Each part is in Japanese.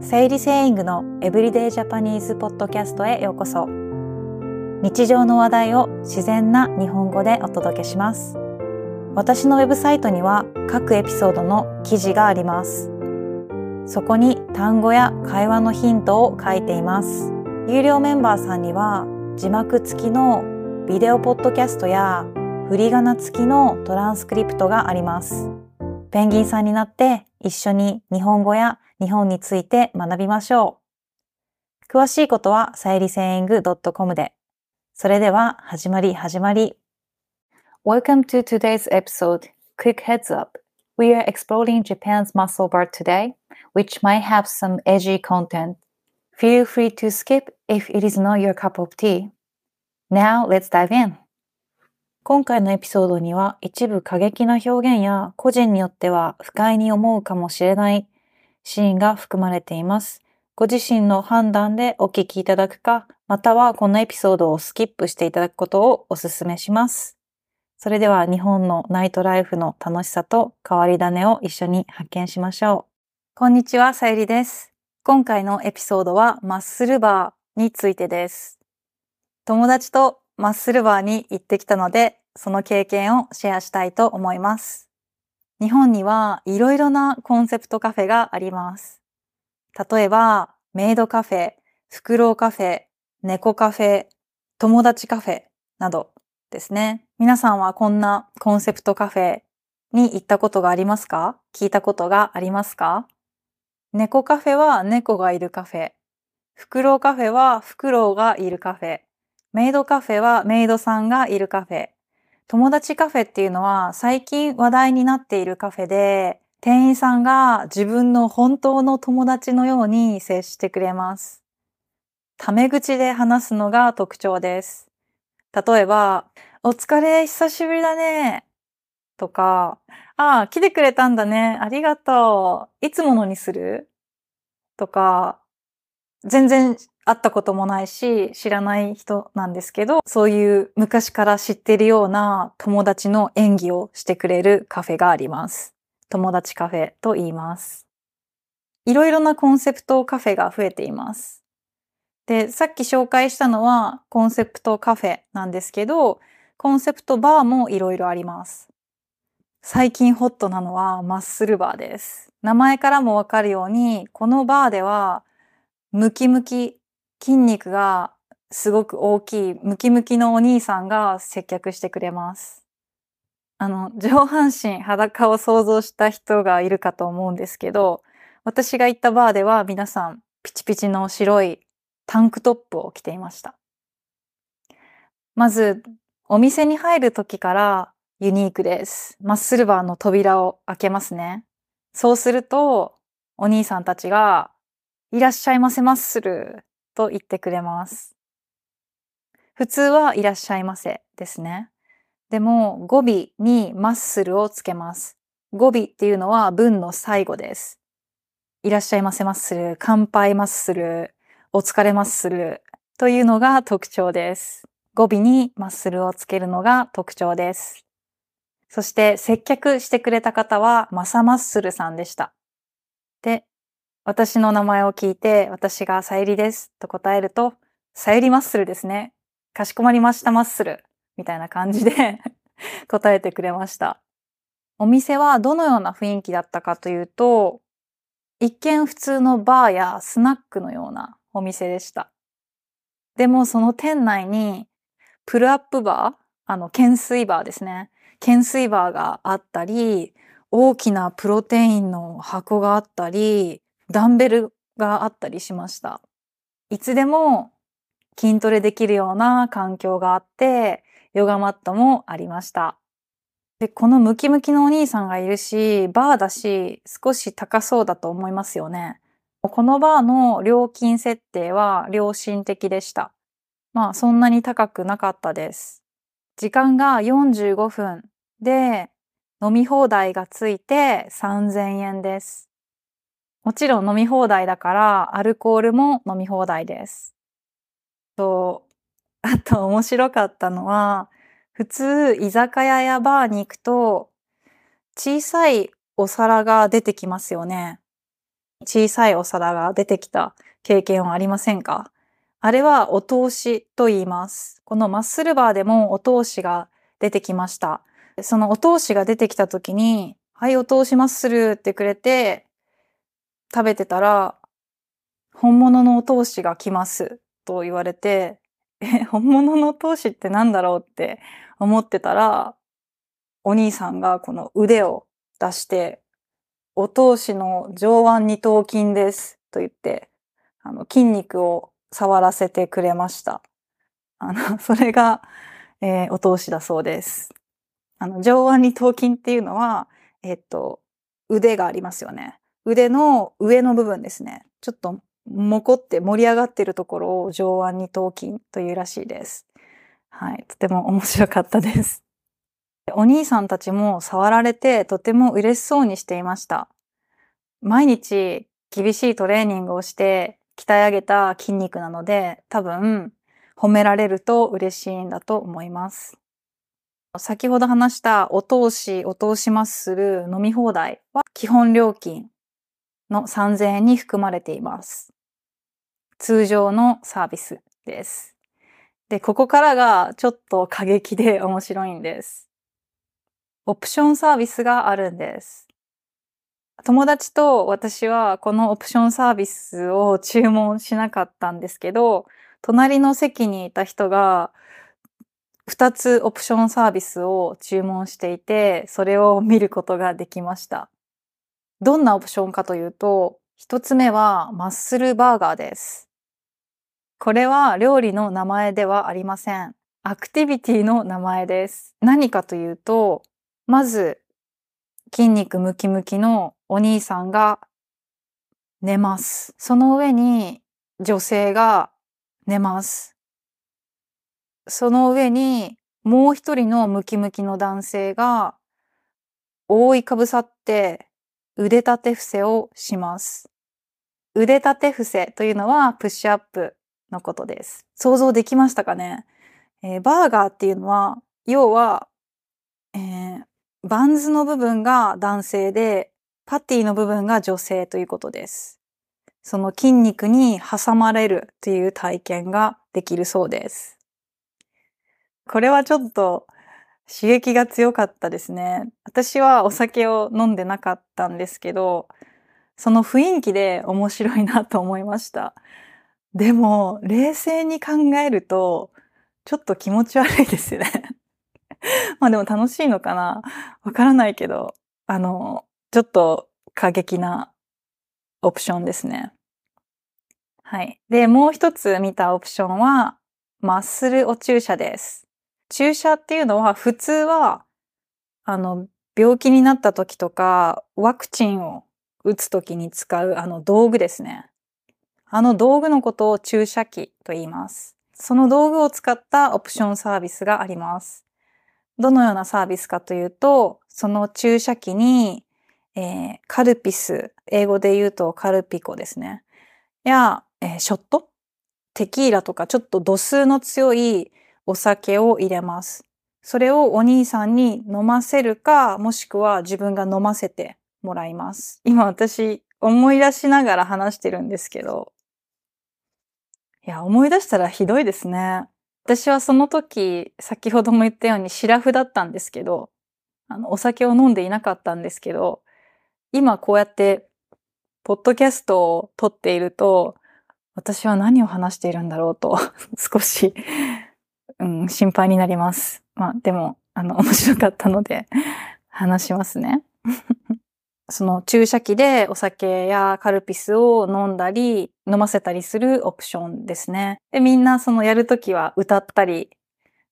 整理セイングのエブリデイジャパニーズポッドキャストへようこそ。日常の話題を自然な日本語でお届けします。私のウェブサイトには各エピソードの記事があります。そこに単語や会話のヒントを書いています。有料メンバーさんには字幕付きのビデオポッドキャストや振り仮名付きのトランスクリプトがあります。ペンギンさんになって一緒に日本語や日本について学びましょう。詳しいことはさゆりセイング .com で。それでは始まり始まり。Welcome to today's episode. Quick heads up. We are exploring Japan's muscle bar today, which might have some edgy content. Feel free to skip if it is not your cup of tea. Now let's dive in. 今回のエピソードには一部過激な表現や個人によっては不快に思うかもしれないシーンが含まれています。ご自身の判断でお聞きいただくか、またはこのエピソードをスキップしていただくことをお勧めします。それでは日本のナイトライフの楽しさと変わり種を一緒に発見しましょう。こんにちは、さゆりです。今回のエピソードはマッスルバーについてです。友達とマッスルバーに行ってきたので、その経験をシェアしたいと思います。日本にはいろいろなコンセプトカフェがあります。例えば、メイドカフェ、フクロウカフェ、猫カフェ、友達カフェなどですね。皆さんはこんなコンセプトカフェに行ったことがありますか？聞いたことがありますか？猫カフェは猫がいるカフェ。フクロウカフェはフクロウがいるカフェ。メイドカフェはメイドさんがいるカフェ。友達カフェっていうのは最近話題になっているカフェで、店員さんが自分の本当の友達のように接してくれます。タメ口で話すのが特徴です。例えば、お疲れ、久しぶりだね。とか、ああ、来てくれたんだね。ありがとう。いつものにするとか、全然会ったこともないし、知らない人なんですけど、そういう昔から知ってるような友達の演技をしてくれるカフェがあります。友達カフェと言います。いろいろなコンセプトカフェが増えています。で、さっき紹介したのはコンセプトカフェなんですけど、コンセプトバーもいろいろあります。最近ホットなのはマッスルバーです。名前からもわかるように、このバーではムキムキ筋肉がすごく大きいムキムキのお兄さんが接客してくれます。あの、上半身裸を想像した人がいるかと思うんですけど、私が行ったバーでは皆さんピチピチの白いタンクトップを着ていました。まず、お店に入る時からユニークです。マッスルバーの扉を開けますね。そうすると、お兄さんたちが、いらっしゃいませマッスルと言ってくれます。普通はいらっしゃいませですね。でも語尾にマッスルをつけます。語尾っていうのは文の最後です。いらっしゃいませマッスル、乾杯マッスル、お疲れマッスルというのが特徴です。語尾にマッスルをつけるのが特徴です。そして接客してくれた方はマサマッスルさんでした。で、私の名前を聞いて、私がさゆりですと答えると、さゆりマッスルですね。かしこまりましたマッスル。みたいな感じで 答えてくれました。お店はどのような雰囲気だったかというと、一見普通のバーやスナックのようなお店でした。でもその店内にプルアップバー、あの、懸垂バーですね。懸垂バーがあったり、大きなプロテインの箱があったり、ダンベルがあったりしました。いつでも筋トレできるような環境があって、ヨガマットもありました。で、このムキムキのお兄さんがいるし、バーだし、少し高そうだと思いますよね。このバーの料金設定は良心的でした。まあ、そんなに高くなかったです。時間が45分で、飲み放題がついて3000円です。もちろん飲み放題だから、アルコールも飲み放題です。と、あと面白かったのは、普通居酒屋やバーに行くと、小さいお皿が出てきますよね。小さいお皿が出てきた経験はありませんか？あれはお通しと言います。このマッスルバーでもお通しが出てきました。そのお通しが出てきた時に、はい、お通しマッスルってくれて、食べてたら、本物のお通しが来ますと言われて、え、本物のお通しって何だろうって思ってたら、お兄さんがこの腕を出して、お通しの上腕二頭筋ですと言って、あの筋肉を触らせてくれました。あの、それが、えー、お通しだそうです。あの、上腕二頭筋っていうのは、えっと、腕がありますよね。腕の上の部分ですね。ちょっともこって盛り上がってるところを上腕二頭筋というらしいです。はい。とても面白かったです。お兄さんたちも触られてとても嬉しそうにしていました。毎日厳しいトレーニングをして鍛え上げた筋肉なので多分褒められると嬉しいんだと思います。先ほど話したお通し、お通しマッスル飲み放題は基本料金の3000円に含まれています。通常のサービスです。で、ここからがちょっと過激で面白いんです。オプションサービスがあるんです。友達と私はこのオプションサービスを注文しなかったんですけど、隣の席にいた人が2つオプションサービスを注文していて、それを見ることができました。どんなオプションかというと、1つ目はマッスルバーガーです。これは料理の名前ではありません。アクティビティの名前です。何かというと、まず筋肉ムキムキのお兄さんが寝ます。その上に女性が寝ます。その上にもう一人のムキムキの男性が覆いかぶさって腕立て伏せをします。腕立て伏せというのはプッシュアップのことです。想像できましたかね、えー、バーガーっていうのは要は、えー、バンズの部分が男性で、パティの部分が女性ということです。その筋肉に挟まれるという体験ができるそうです。これはちょっと刺激が強かったですね。私はお酒を飲んでなかったんですけど、その雰囲気で面白いなと思いました。でも、冷静に考えると、ちょっと気持ち悪いですよね。まあでも楽しいのかな？わからないけど、あの、ちょっと過激なオプションですね。はい。で、もう一つ見たオプションは、マッスルお注射です。注射っていうのは普通は、あの、病気になった時とか、ワクチンを打つ時に使うあの道具ですね。あの道具のことを注射器と言います。その道具を使ったオプションサービスがあります。どのようなサービスかというと、その注射器に、えー、カルピス、英語で言うとカルピコですね。や、えー、ショット？テキーラとかちょっと度数の強いお酒を入れます。それをお兄さんに飲ませるか、もしくは自分が飲ませてもらいます。今私思い出しながら話してるんですけど、いや、思い出したらひどいですね。私はその時、先ほども言ったようにシラフだったんですけど、あの、お酒を飲んでいなかったんですけど、今こうやって、ポッドキャストを撮っていると、私は何を話しているんだろうと、少し、うん、心配になります。まあ、でも、あの、面白かったので、話しますね。その注射器でお酒やカルピスを飲んだり、飲ませたりするオプションですね。で、みんなそのやるときは歌ったり、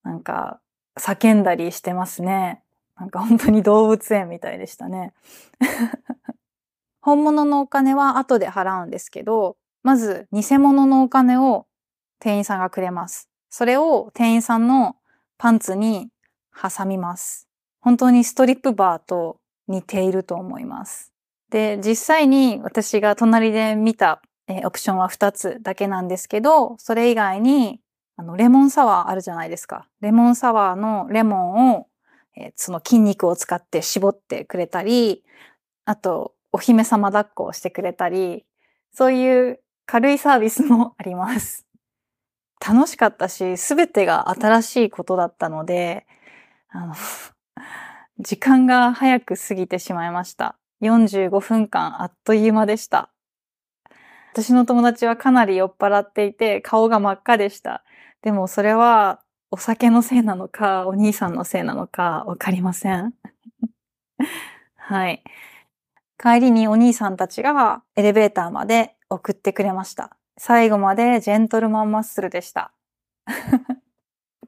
なんか叫んだりしてますね。なんか本当に動物園みたいでしたね。本物のお金は後で払うんですけど、まず偽物のお金を店員さんがくれます。それを店員さんのパンツに挟みます。本当にストリップバーと似ていると思います。で、実際に私が隣で見た、え、オプションは2つだけなんですけど、それ以外に、あの、レモンサワーあるじゃないですか。レモンサワーのレモンを、え、その筋肉を使って絞ってくれたり、あと、お姫様抱っこをしてくれたり、そういう軽いサービスもあります。楽しかったし、すべてが新しいことだったので、あの、時間が早く過ぎてしまいました。45分間あっという間でした。私の友達はかなり酔っ払っていて顔が真っ赤でした。でもそれはお酒のせいなのかお兄さんのせいなのかわかりません。はい。帰りにお兄さんたちがエレベーターまで送ってくれました。最後までジェントルマンマッスルでした。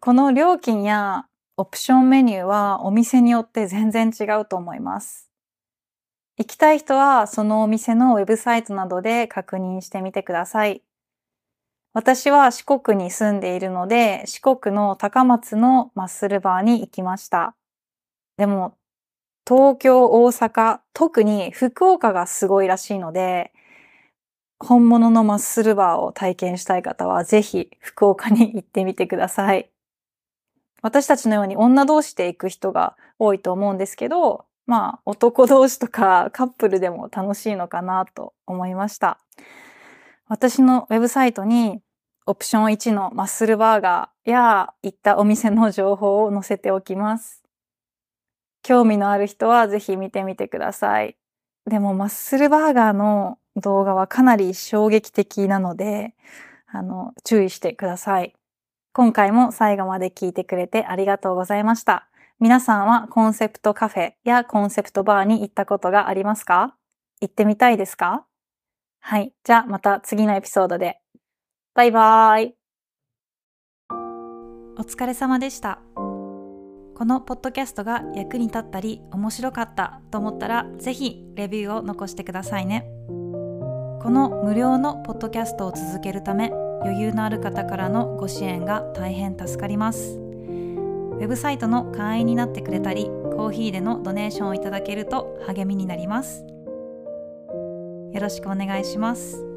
この料金やオプションメニューはお店によって全然違うと思います。行きたい人はそのお店のウェブサイトなどで確認してみてください。私は四国に住んでいるので四国の高松のマッスルバーに行きました。でも東京、大阪、特に福岡がすごいらしいので本物のマッスルバーを体験したい方はぜひ福岡に行ってみてください。私たちのように女同士で行く人が多いと思うんですけど、まあ男同士とかカップルでも楽しいのかなと思いました。私のウェブサイトにオプション1のマッスルバーガーや行ったお店の情報を載せておきます。興味のある人はぜひ見てみてください。でもマッスルバーガーの動画はかなり衝撃的なので、あの、注意してください。今回も最後まで聞いてくれてありがとうございました。皆さんはコンセプトカフェやコンセプトバーに行ったことがありますか？行ってみたいですか？はい。じゃあまた次のエピソードで。バイバーイ。お疲れ様でした。このポッドキャストが役に立ったり面白かったと思ったら、ぜひレビューを残してくださいね。この無料のポッドキャストを続けるため余裕のある方からのご支援が大変助かります。ウェブサイトの会員になってくれたりコーヒーでのドネーションをいただけると励みになります。よろしくお願いします。